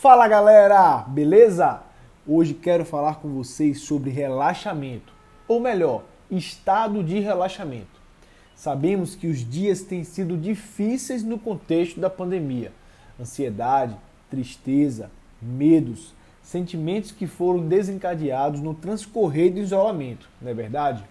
Fala galera, beleza? Hoje quero falar com vocês sobre relaxamento, ou melhor, estado de relaxamento. Sabemos que os dias têm sido difíceis no contexto da pandemia. Ansiedade, tristeza, medos, sentimentos que foram desencadeados no transcorrer do isolamento, não é verdade?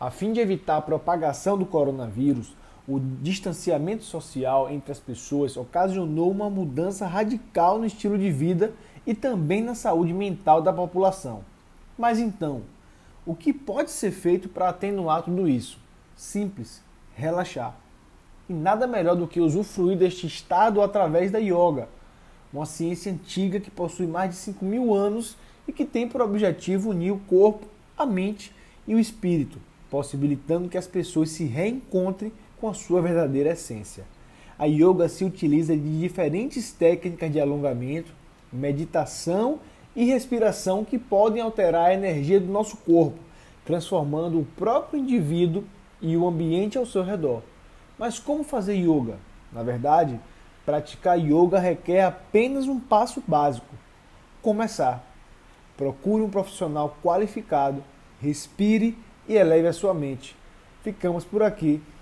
A fim de evitar a propagação do coronavírus, o distanciamento social entre as pessoas ocasionou uma mudança radical no estilo de vida e também na saúde mental da população. Mas então, o que pode ser feito para atenuar tudo isso? Simples, relaxar. E nada melhor do que usufruir deste estado através da yoga, uma ciência antiga que possui mais de 5 mil anos e que tem por objetivo unir o corpo, a mente e o espírito, possibilitando que as pessoas se reencontrem com a sua verdadeira essência. A yoga se utiliza de diferentes técnicas de alongamento, meditação e respiração que podem alterar a energia do nosso corpo, transformando o próprio indivíduo e o ambiente ao seu redor. Mas como fazer yoga? Na verdade, praticar yoga requer apenas um passo básico: começar. Procure um profissional qualificado, respire e eleve a sua mente. Ficamos por aqui.